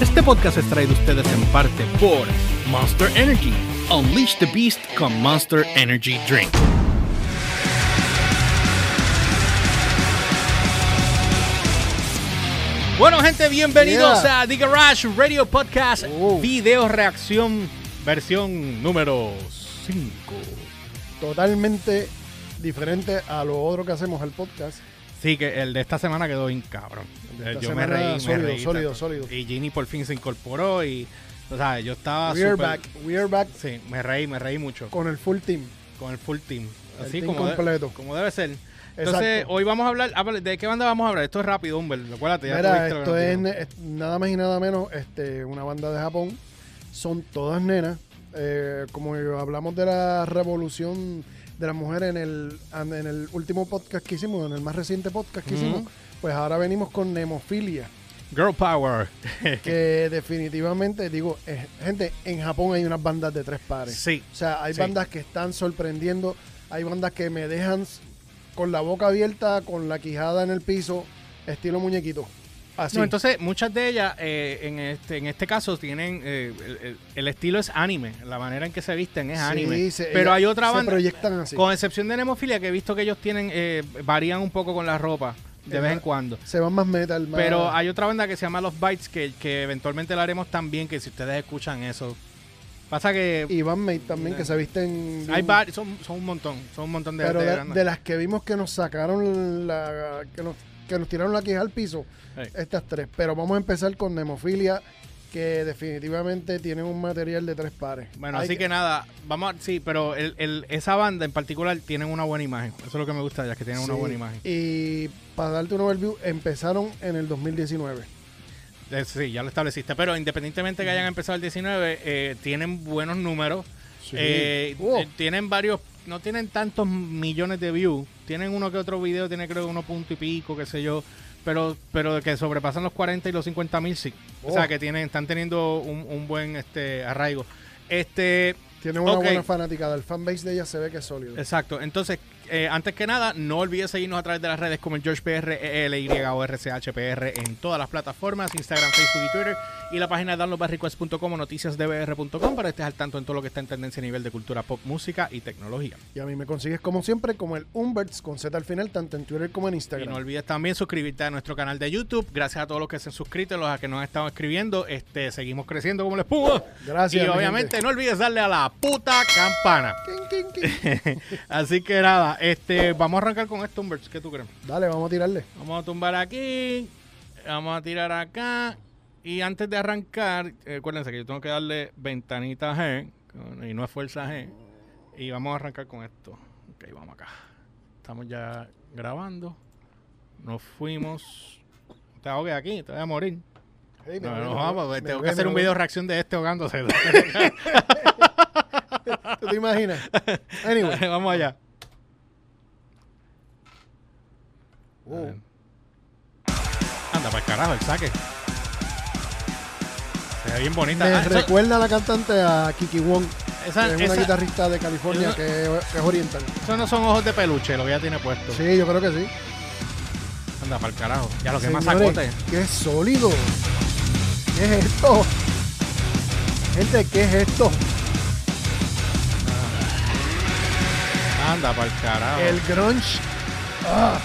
Este podcast es traído a ustedes en parte por Monster Energy. Unleash the Beast con Monster Energy Drink. Bueno, gente, bienvenidos Yeah. a The Garage Radio Podcast Oh. Video Reacción versión número 5. totalmente diferente a lo otro que hacemos el podcast. Sí, que el de esta semana quedó bien cabrón. Esta yo me reí, me sólido, reí. sólido, sólido. Y Ginny por fin se incorporó y, o sea, yo estaba We are back, we are back Sí, me reí, me reí mucho con el full team. con el full team. El Así team como, completo. como debe ser. Entonces, Exacto. hoy vamos a hablar, ah, ¿de qué banda vamos a hablar? Esto es rápido, Humber, acuérdate. ya Mira, esto es, es nada más y nada menos este, una banda de Japón. Son todas nenas. Eh, como hablamos de la revolución de las mujeres en el, en el último podcast que hicimos, en el más reciente podcast que hicimos, pues ahora venimos con Nemofilia. Girl Power. que definitivamente, digo, eh, gente, en Japón hay unas bandas de tres pares. sí. O sea, hay Sí. bandas que están sorprendiendo, hay bandas que me dejan con la boca abierta, con la quijada en el piso, estilo muñequito. Así. No, entonces, muchas de ellas, eh, en, este, en este caso, tienen. eh, el, estilo es anime. La manera en que se visten es Sí, anime. se- Pero hay otra se banda. proyectan así. Con excepción de Nemofilia, que he visto que ellos tienen. eh, varían un poco con la ropa. De vez en cuando. Se van más metal, más... Pero hay otra banda que se llama Los Bites que, que eventualmente la haremos también, que si ustedes escuchan eso. Pasa que Y Van Mate también, que se visten... hay bien- vari- son, son un montón, son un montón de, Pero de de, las que vimos que nos sacaron la... Que nos, que nos tiraron la quija al piso, estas tres. Pero vamos a empezar con Nemofilia, que definitivamente tienen un material de tres pares. Bueno, Hay así que, nada, vamos a, sí, pero el, el- esa banda en particular tienen una buena imagen. Eso es lo que me gusta ellas, que tienen una Sí, buena imagen. Y para darte un overview, empezaron en el 2019. Eh, Sí, ya lo estableciste. Pero independientemente que hayan empezado el 19, eh, tienen buenos números. Eh, Oh. eh, tienen varios, no tienen tantos millones de views. Tienen uno que otro video, tiene creo uno punto y pico, qué sé yo. Pero, pero que sobrepasan los 40 y los 50 mil, sí. O Oh. sea, que tienen, están teniendo un, un buen este arraigo. Este, Tienen una Ok. buena fanática. El fanbase de ella se ve que es sólido. Exacto. Entonces, eh, antes que nada, no olvides seguirnos a través de las redes como el George PR, ELY o RCHPR en todas las plataformas, Instagram, Facebook y Twitter. Y la página de downloadbarrequest.com o noticiasdbr.com para que estés al tanto en todo lo que está en tendencia a nivel de cultura pop, música y tecnología. Y a mí me consigues como siempre como el Umberts con Z al final, tanto en Twitter como en Y Instagram. no olvides también suscribirte a nuestro canal de YouTube. Gracias a todos los que se han suscrito, los que nos han estado escribiendo. Este, seguimos creciendo como la espuma. Gracias, Y obviamente gente. no olvides darle a la puta campana. Así que nada, este, vamos a arrancar con esto, Humberts. ¿Qué tú crees? Dale, vamos a tirarle. Vamos a tumbar aquí. Vamos a tirar acá. Y antes de arrancar, acuérdense que yo tengo que darle ventanita G. Y no es fuerza G. Y vamos a arrancar con esto. Ok, vamos acá. Estamos ya grabando. Nos fuimos. Te ahogues aquí, te voy a morir. Hey, No, no, me vamos, voy, tengo me que hacer un video reacción de este ahogándose. ¿Tú te imaginas? Anyway. vamos allá. Oh, Anda, para el carajo, el saque. Se ve bien bonita. me Ah, eso- recuerda a la cantante a Kiki Wong, esa- que es una guitarrista de California que, que es oriental. Esos no son ojos de peluche, lo que ella tiene puesto. Sí, yo creo que sí. Anda, para el carajo. Ya lo que más sacote. ¡Qué sólido! ¿Qué es esto? Gente, ¿qué es esto? Anda, para el carajo. El grunge. Ah,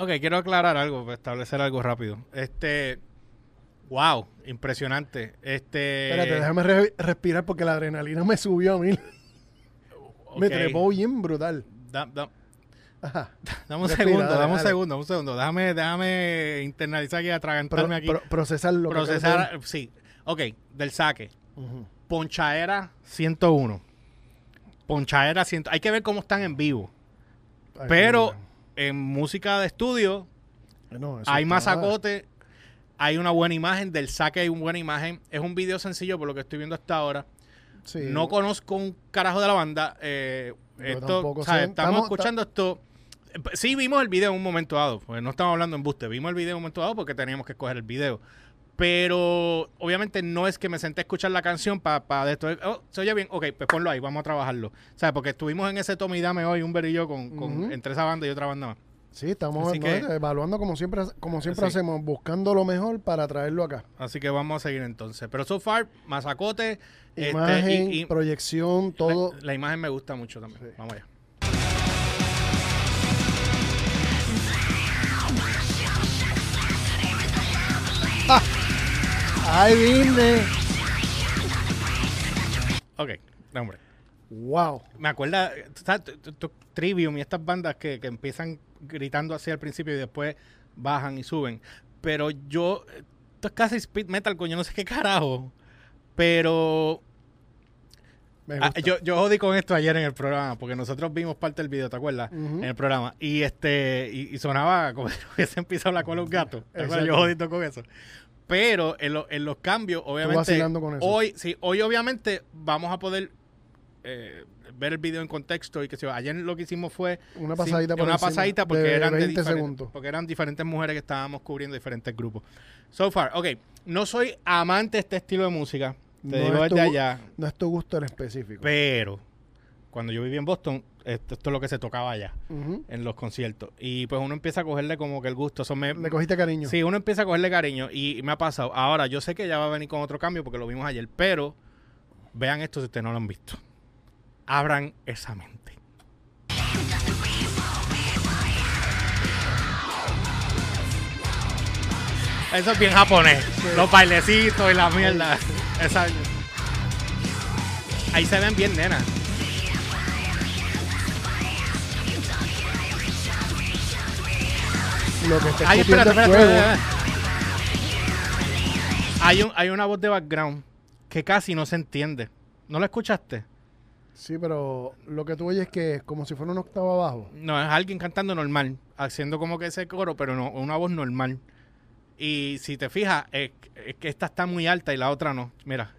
Ok, quiero aclarar algo, pues, establecer algo rápido. Este. Wow, impresionante. Este. espérate, déjame re- respirar porque la adrenalina me subió a mí. Me trepó bien brutal. Da- da- Ajá. dame un Respira, segundo, dale, dame un dale. segundo, un segundo. Déjame, déjame internalizar aquí, Pro- atragantarme aquí. pro- procesar lo que procesar. Sí. Ok, del saque. Ujú. Ponchaera 101. Ponchaera 100. Hay que ver cómo están en vivo. Ay, Pero en música de estudio no, hay está- más sacote, hay una buena imagen, del saque hay una buena imagen. Es un video sencillo por lo que estoy viendo hasta ahora. Sí. No conozco un carajo de la banda. eh, esto, Estamos- escuchando esto. Eh, Sí vimos el video en un momento dado, pues no estamos hablando en buste, vimos el video en un momento dado porque teníamos que escoger el video. Pero obviamente no es que me senté a escuchar la canción para de esto. Oh, se oye bien, ok, pues ponlo ahí, vamos a trabajarlo. ¿Sabes? Porque estuvimos en ese tome y dame hoy, un y yo, con, con- entre esa banda y otra banda más. Sí, estamos Así ¿no? que- evaluando como siempre, como siempre Sí. hacemos, buscando lo mejor para traerlo acá. Así que vamos a seguir entonces. Pero so far, masacote. este, Imagen, y- y proyección, todo. La, la imagen me gusta mucho también. Sí. Vamos allá. ¡Ay, vine! Ok, no, hombre. ¡Wow! Me acuerda, Trivium y estas bandas que, que empiezan gritando así al principio y después bajan y suben. Pero yo, esto es casi speed metal, coño, no sé qué carajo. Pero ah, yo, yo jodí con esto ayer en el programa, porque nosotros vimos parte del video, ¿te acuerdas? En el programa. Y este y, y sonaba como si hubiese empezado la cola un gato. ¿Te acuerdas? Yo jodito con eso. Pero en, lo- en los cambios, obviamente. con eso. Hoy, sí, hoy obviamente vamos a poder eh, ver el video en contexto y que se Ayer lo que hicimos fue Una sí, pasadita por una pasadita porque de eran de 20 diferentes- segundos. porque eran diferentes mujeres que estábamos cubriendo diferentes grupos. So far, ok, no soy amante de este estilo de música, te No digo es desde tu- allá, No es tu gusto en específico. pero cuando yo viví en Boston, esto, esto es lo que se tocaba allá en los conciertos y pues uno empieza a cogerle como que el gusto, eso me, Le cogiste cariño. Sí, uno empieza a cogerle cariño y, y me ha pasado. Ahora, yo sé que ya va a venir con otro cambio porque lo vimos ayer, pero vean esto si ustedes no lo han visto. Abran esa mente. Eso es bien japonés. Los bailecitos y la mierda. Esa- Ahí se ven bien, nena. Lo que está Ay, espérate, es espérate, fuego. espérate. Hay, un, hay una voz de background que casi no se entiende. ¿No la escuchaste? Sí, pero lo que tú oyes es que es como si fuera una octava abajo. No, es alguien cantando normal, haciendo como que ese coro, pero no, una voz normal. Y si te fijas, es, es que esta está muy alta y la otra no. Mira.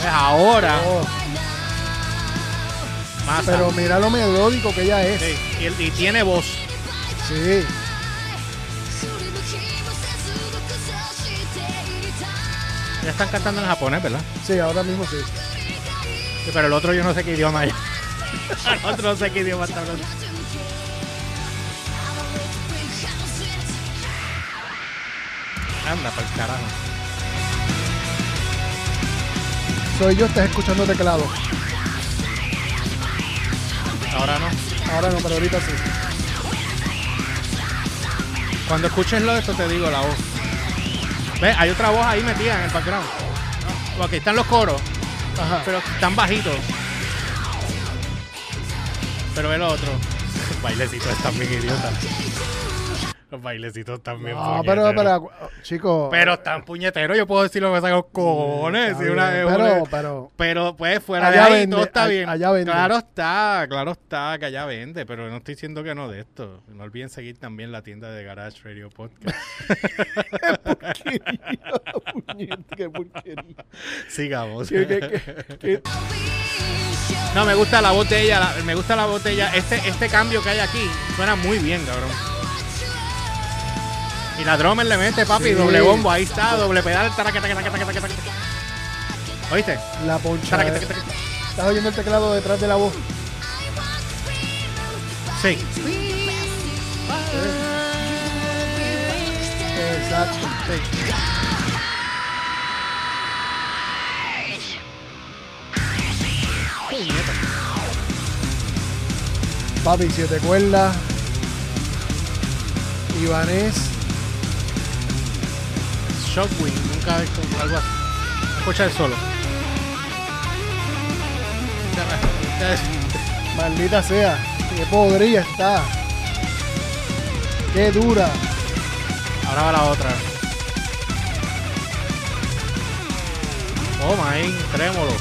Pues ahora, Oh, pero mira lo melódico que ella es. Y, tiene voz. Sí. Ya están cantando en japonés, ¿verdad? Sí, ahora mismo sí. sí pero el otro yo no sé qué idioma es. el otro no sé qué idioma está hablando. Anda, para el carajo. Soy yo, estás escuchando teclado. Ahora no. Ahora no, pero ahorita sí. Cuando escuches lo de esto te digo la voz. ¿Ves? Hay otra voz ahí metida en el background. Porque están los coros, Ajá. pero están bajitos. Pero ve lo otro. Los bailecitos están bien idiotas. Los bailecitos bien No, pero, puñeteros. pero, chicos. Pero están puñeteros. Yo puedo decir lo que sacan los cojones. Está si una- bien, una- pero, pero, Pero pues fuera Allá de ahí vende, todo está bien. allá vende. Claro está, claro está que allá vende, pero no estoy diciendo que no de esto. No olviden seguir también la tienda de Garage Radio Podcast. Qué porquería. Sigamos. ¿Qué- qué- qué- qué- No, me gusta la voz de ella, la- me gusta la voz de ella. Este, este cambio que hay aquí suena muy bien, cabrón. Y la drummer le mete, papi, Sí. doble bombo, ahí está, doble pedal. ¿Oíste? La poncha. ¿Estás oyendo el teclado detrás de la voz? Sí. Exacto. Papi, si te acuerdas, Ibanés, Shockwing, nunca he visto algo así. Escucha el solo. maldita sea, qué podría está. Qué dura. Ahora va la otra. Toma ahí, trémolo.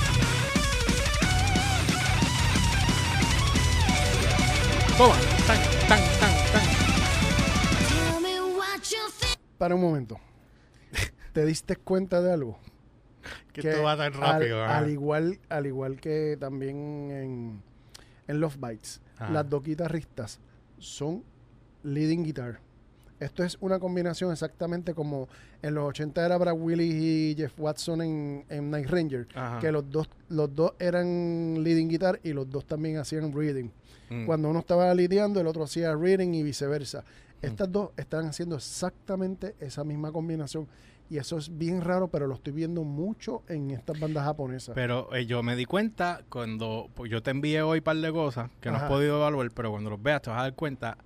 Toma, tan, tan, tan, tan. Para un momento. ¿Te diste cuenta de algo? Que esto va tan rápido. Al, al igual, al igual que también en, en Love Bites, Ajá. las dos guitarristas son leading guitar. Esto es una combinación exactamente como en los 80 era Brad Willis y Jeff Watson en, en Night Ranger, Ajá. que los dos, los dos eran leading guitar y los dos también hacían reading. Mm. Cuando uno estaba lidiando, el otro hacía reading y viceversa. Mm. Estas dos están haciendo exactamente esa misma combinación. Y eso es bien raro, pero lo estoy viendo mucho en estas bandas japonesas. Pero eh, yo me di cuenta cuando pues, yo te envié hoy un par de cosas que no has podido evaluar, pero cuando los veas te vas a dar cuenta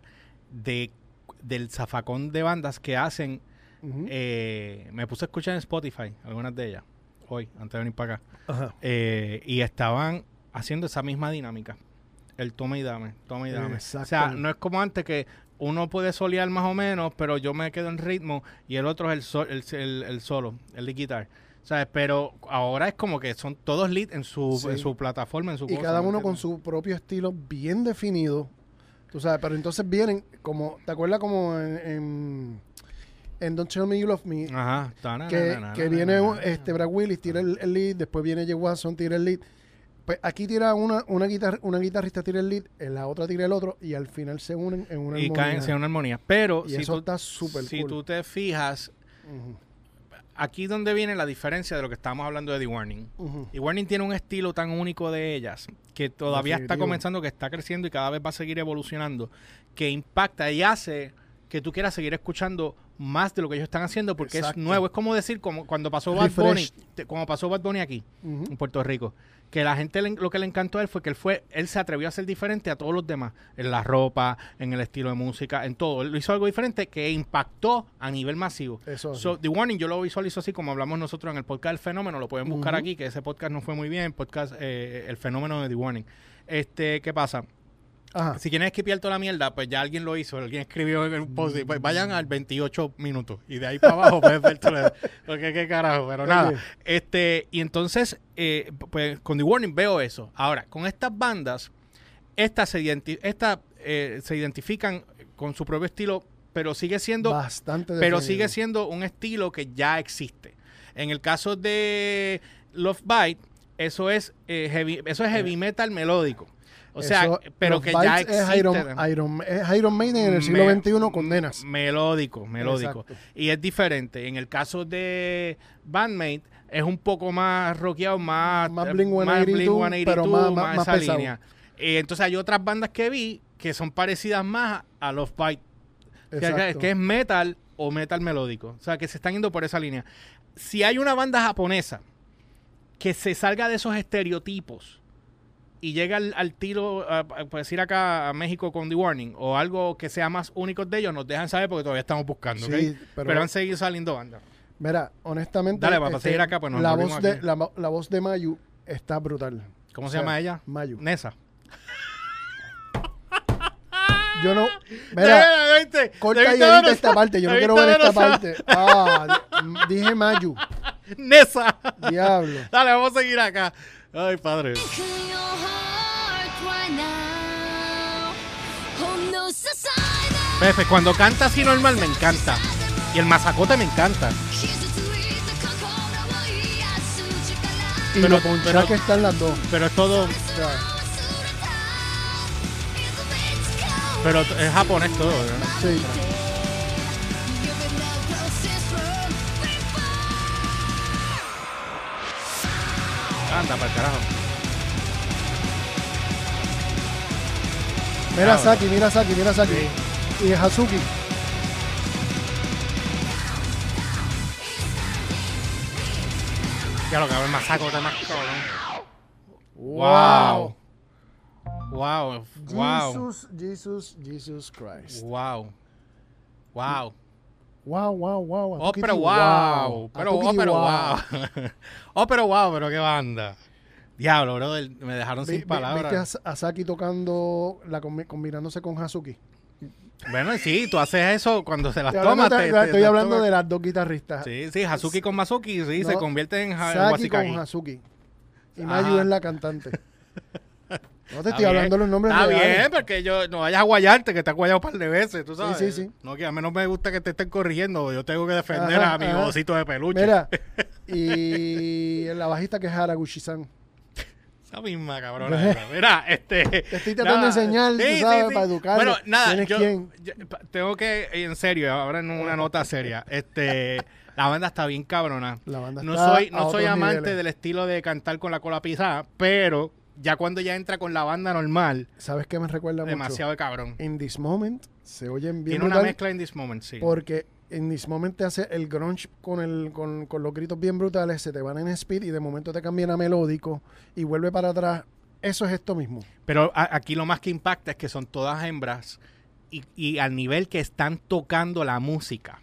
de del zafacón de bandas que hacen. Eh, me puse a escuchar en Spotify algunas de ellas hoy, antes de venir para acá. Ajá. eh, y estaban haciendo esa misma dinámica. El toma y dame, toma y dame. O sea, no es como antes que uno puede solear más o menos, pero yo me quedo en ritmo y el otro es el, sol- el, el- el solo, el de guitar. ¿Sabes? Pero ahora es como que son todos lead en su, Sí. en su plataforma, en su y cosa, cada ¿me uno con su propio estilo bien definido. Tú sabes, pero entonces vienen como, ¿te acuerdas como en, en, en Don't Tell Me You Love Me? Ajá. Que, que viene este Brad Willis, tira el, el lead, después viene Jay Watson, tira el lead. Pues aquí tira una, una, guitar, una guitarrista, tira el lead, en la otra tira el otro, y al final se unen en una y armonía. caen en una armonía. Pero Y si, eso tú, está súper si cool. tú te fijas, Ujú, aquí donde viene la diferencia de lo que estábamos hablando de The Warning. ujú. Y Warning tiene un estilo tan único de ellas que todavía está comenzando, que está creciendo y cada vez va a seguir evolucionando, que impacta y hace que tú quieras seguir escuchando más de lo que ellos están haciendo porque Exacto. es nuevo. Es como decir, como cuando pasó Bad Bunny, te- como pasó Bad Bunny aquí, en Puerto Rico, que la gente le- lo que le encantó a él fue que él fue, él se atrevió a ser diferente a todos los demás, en la ropa, en el estilo de música, en todo. Él hizo algo diferente que impactó a nivel masivo. Eso sí. So, The Warning yo lo visualizo así como hablamos nosotros en el podcast El Fenómeno, lo pueden buscar aquí, que ese podcast no fue muy bien, podcast eh, El Fenómeno de The Warning. Este, ¿qué pasa? Ajá. Si quieren esquipear toda la mierda, pues ya alguien lo hizo, alguien escribió en un post, pues vayan al 28 minutos y de ahí para abajo pueden ver todo porque qué carajo, pero nada. Este, y entonces, eh, pues con The Warning veo eso. Ahora, con estas bandas, estas se, identi- estas, eh, se identifican con su propio estilo, pero sigue siendo Bastante pero definido. sigue siendo un estilo que ya existe. En el caso de Love Bite, eso es eh, heavy, eso es heavy metal melódico. O sea, Eso, pero que ya existe. Es Iron, Iron, es Iron Maiden en el siglo Me- XXI con nenas. Melódico, melódico. Exacto. Y es diferente. En el caso de Bandmate, es un poco más rockeado, más, Más eh, Blink-182, Blink-182, pero más- más- más esa pesado. línea. Eh, entonces hay otras bandas que vi que son parecidas más a Love Bite que es metal o metal melódico. O sea, que se están yendo por esa línea. Si hay una banda japonesa que se salga de esos estereotipos y llega al, al tiro, a, a- por decir acá a México con The Warning, o algo que sea más único de ellos, nos dejan saber porque todavía estamos buscando, pero, pero- han seguido saliendo bandas. Mira, honestamente. Dale, para seguir acá, pues nos la, voz de, la, voz de Mayu está brutal. ¿Cómo O se sea, llama ella? Mayu. Nessa. Yo no. Mira, corta y ¿Debiste edita esta parte. Yo no quiero ver esta parte. Ah, di- dije Mayu. Nesa. Diablo. Dale, vamos a seguir acá. Ay, padre. Pepe, cuando canta así normal me encanta. Y el mazacote me encanta. Y pero, lo pero, que están las dos. Pero es todo. Pero es japonés todo, ¿no? Sí. Anda, para el carajo. Mira Ah, Saki, mira Saki, mira Saki. Y Hazuki. Ya lo que el mazacote más cabrón. Wow. Wow. Wow. Jesus, Jesus, Jesus Christ. Wow. Wow. Wow, wow, wow. Oh, Hazuki, pero wow. Pero, oh, pero wow. oh, pero wow, pero qué banda. Diablo, brother. Me dejaron sin palabras. ¿Viste a Sa- a Saki tocando, la combi- combinándose con Hazuki? Bueno, sí, tú haces eso cuando se las tomas. estoy hablando de las dos guitarristas. Sí, sí, Hazuki con Mazuki, sí, se convierte en Saki con Hazuki. Y Ajá. Mayu es la cantante. No te estoy hablando bien. los nombres Está bien, porque yo no vayas a guayarte, que te has guayado un par de veces, tú sabes. sí, sí. No, que a mí no me gusta que te estén corrigiendo, yo tengo que defender Ajá, a mi ajá. osito de peluche. Mira, y la bajista que es Haraguchi-san. Esa misma cabrona. esa. Mira, este. Te estoy tratando de enseñar, tú sabes, para educarlo. Bueno, nada, ¿Quién es yo, quién? yo- tengo que, en serio, ahora en una nota seria. Este, la banda está bien cabrona. La banda No está soy, no soy amante niveles. del estilo de cantar con la cola pisada, pero ya cuando ya entra con la banda normal, ¿Sabes qué me recuerda demasiado de cabrón. mucho? In This Moment se oyen bien Tiene una mezcla en this moment, sí. porque In This Moment te hace el grunge con, el, con, con los gritos bien brutales, se te van en speed y de momento te cambian a melódico y vuelve para atrás. Eso es esto mismo. Pero a- aquí lo más que impacta es que son todas hembras y, y al nivel que están tocando la música.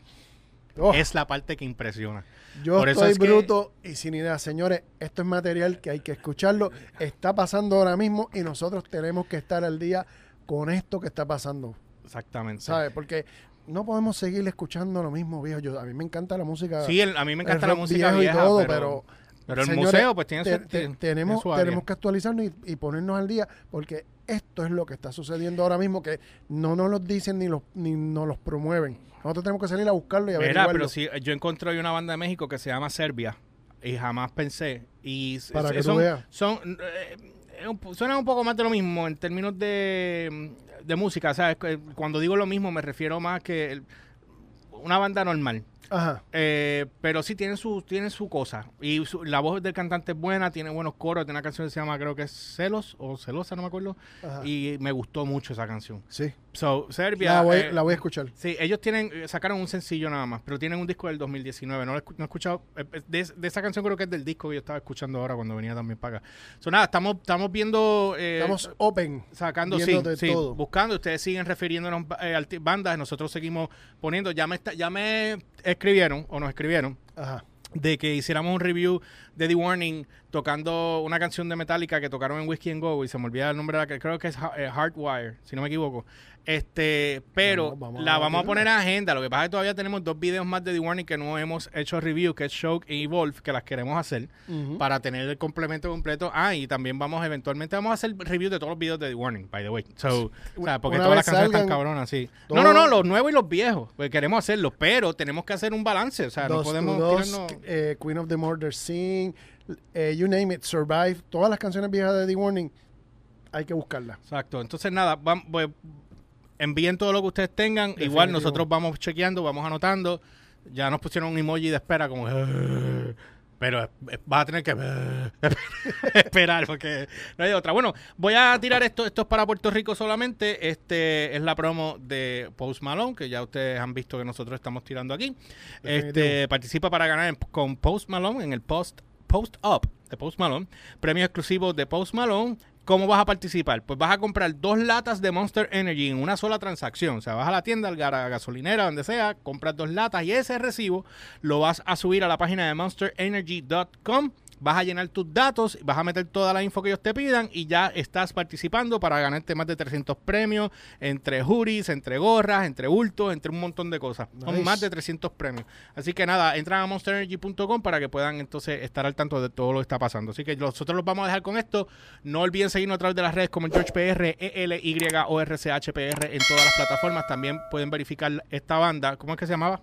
Oh, Es la parte que impresiona. yo por eso estoy que- bruto y sin idea. Señores, esto es material que hay que escucharlo. Está pasando ahora mismo y nosotros tenemos que estar al día con esto que está pasando. Exactamente. ¿Sabes? Porque no podemos seguir escuchando lo mismo, viejo. Yo, a mí me encanta la música. Sí, el- a mí me encanta la música viejo vieja, y todo, pero, pero, pero el señores, museo pues tiene te- su, te- tiene tenemos, su tenemos que actualizarnos y, y ponernos al día porque esto es lo que está sucediendo ahora mismo que no nos lo dicen ni, los, ni nos los promueven. Nosotros tenemos que salir a buscarlo y Mira, averiguarlo. pero si yo encontré hoy una banda de México que se llama Serbia y jamás pensé y Para s- que son, veas. son eh, eh, un poco más de lo mismo en términos de, de música, ¿sabes? Que Cuando digo lo mismo me refiero más que una banda normal. Ajá. Eh, pero sí tienen su, tienen su cosa. Y su- la voz del cantante es buena, tiene buenos coros. Tiene una canción que se llama, creo que es Celos o Celosa, no me acuerdo. Ajá. Y me gustó mucho esa canción. sí. So, Serbia. La voy, eh, la voy a escuchar. Sí, ellos tienen, eh, sacaron un sencillo nada más, pero tienen un disco del 2019. No lo he, escu- no he escuchado. eh, eh, De, de esa canción creo que es del disco que yo estaba escuchando ahora cuando venía también para acá. So, nada, estamos, estamos viendo. eh, Estamos open. sacando, sí, sí, todo. buscando. Ustedes siguen refiriéndonos eh, arti- bandas, nosotros seguimos poniendo. Ya me, está- ya me escribieron o nos escribieron Ajá. de que hiciéramos un review de The Warning tocando una canción de Metallica que tocaron en Whiskey and Go y se me olvida el nombre de la que creo que es eh, Hardwire, si no me equivoco. Este, pero Vamos, vamos la vamos a poner en agenda. Lo que pasa es que todavía tenemos dos videos más de The Warning que no hemos hecho review, que es Shock y Evolve, que las queremos hacer para tener el complemento completo. Ah, y también vamos, eventualmente vamos a hacer review de todos los videos de The Warning, by the way. So, o sea, porque Una todas las canciones están cabronas, sí. todo- No, no, no, los nuevos y los viejos. Pues queremos hacerlos, pero tenemos que hacer un balance. O sea, no podemos Dos, tirarnos... eh, Queen of the Murder Scene, eh, You Name It, Survive, todas las canciones viejas de The Warning, hay que buscarlas. Exacto. Entonces, nada, pues, envíen todo lo que ustedes tengan. Igual nosotros vamos chequeando, vamos anotando. Ya nos pusieron un emoji de espera como... "Eh", Pero vas a tener que eh, esperar porque no hay otra. Bueno, voy a tirar esto. Esto es para Puerto Rico solamente. Este es la promo de Post Malone, que ya ustedes han visto que nosotros estamos tirando aquí. Este participa para ganar en- con Post Malone en el Post Post Up de Post Malone. Premios exclusivos de Post Malone. ¿Cómo vas a participar? Pues vas a comprar dos latas de Monster Energy en una sola transacción. O sea, vas a la tienda, a la gasolinera, donde sea, compras dos latas y ese recibo lo vas a subir a la página de monsterenergy.com. Vas a llenar tus datos, vas a meter toda la info que ellos te pidan y ya estás participando para ganarte más de 300 premios entre juris, entre gorras, entre bultos, entre un montón de cosas. Son Nice. más de 300 premios. Así que nada, entran a monsterenergy.com para que puedan entonces estar al tanto de todo lo que está pasando. Así que nosotros los vamos a dejar con esto. No olviden seguirnos a través de las redes como GeorgePR, ELYORCHPR en todas las plataformas. También pueden verificar esta banda. ¿Cómo es que se llamaba?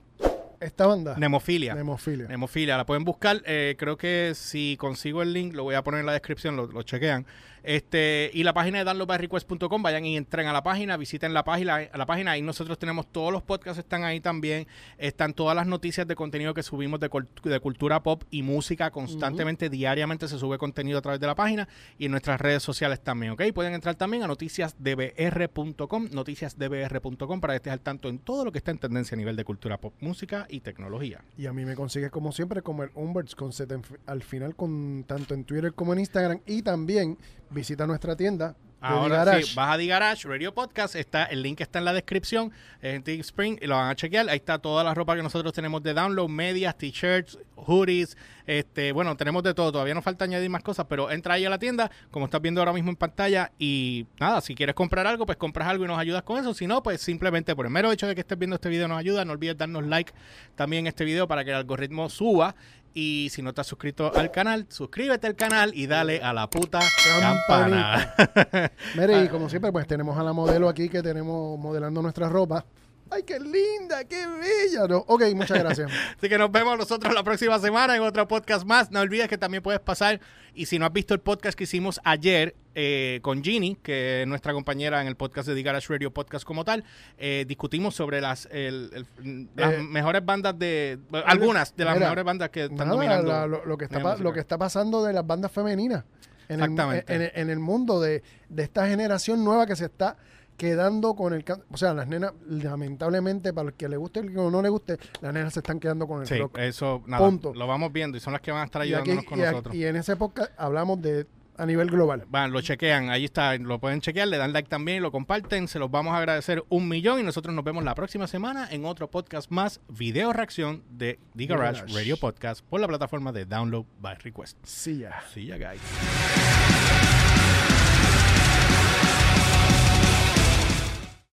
Esta banda, Nemofilia. Nemofilia. Nemofilia, la pueden buscar. eh, creo que si consigo el link, lo voy a poner en la descripción, lo, lo chequean. Este, y la página de downloadbyrequest.com, vayan y entren a la página, visiten la página, a la página. Ahí nosotros tenemos todos los podcasts, están ahí también. Están todas las noticias de contenido que subimos de, de cultura pop y música constantemente, diariamente se sube contenido a través de la página y en nuestras redes sociales también, ¿ok? Pueden entrar también a noticiasdbr.com, noticiasdbr.com para que estés al tanto en todo lo que está en tendencia a nivel de cultura pop, música y tecnología. Y a mí me consigues como siempre como el Umberts con en fi- al final con tanto en Twitter como en Instagram y también visita nuestra tienda Ahora sí, vas a Garage Radio Podcast, está, el link está en la descripción, en Spring y lo van a chequear. Ahí está toda la ropa que nosotros tenemos de download, medias, t-shirts, hoodies, este, bueno, tenemos de todo, todavía nos falta añadir más cosas, pero entra ahí a la tienda, como estás viendo ahora mismo en pantalla, y nada, si quieres comprar algo, pues compras algo y nos ayudas con eso, si no, pues simplemente por el mero hecho de que estés viendo este video nos ayuda, no olvides darnos like también a este video para que el algoritmo suba. Y si no te has suscrito al canal, suscríbete al canal y dale a la puta campana. Mire, y como siempre, pues tenemos a la modelo aquí que tenemos modelando nuestra ropa. ¡Ay, qué linda, qué bella! No, ok, muchas gracias. Así que nos vemos nosotros la próxima semana en otro podcast más. No olvides que también puedes pasar, y si no has visto el podcast que hicimos ayer eh, con Ginny, que es nuestra compañera en el podcast de The Garage Radio Podcast como tal, eh, discutimos sobre las, el- el- las Eh, mejores bandas de... algunas de las mira, mejores bandas que están Nada, dominando. la- lo, lo que está, lo que está pasando de las bandas femeninas en, el, Exactamente. en, en el mundo de, de esta generación nueva que se está quedando con el o sea las nenas lamentablemente para el que le guste y el que no le guste las nenas se están quedando con el Sí, rock eso, nada, Punto. lo vamos viendo y son las que van a estar y, aquí- ayudándonos con y a- nosotros. y en esa época hablamos de a nivel global Van, lo chequean, ahí está, lo pueden chequear, le dan like también, lo comparten, se los vamos a agradecer un millón y nosotros nos vemos la próxima semana en otro podcast más, video reacción de The Garage Garage. Radio Podcast por la plataforma de Download by Request. sí ya See ya guys.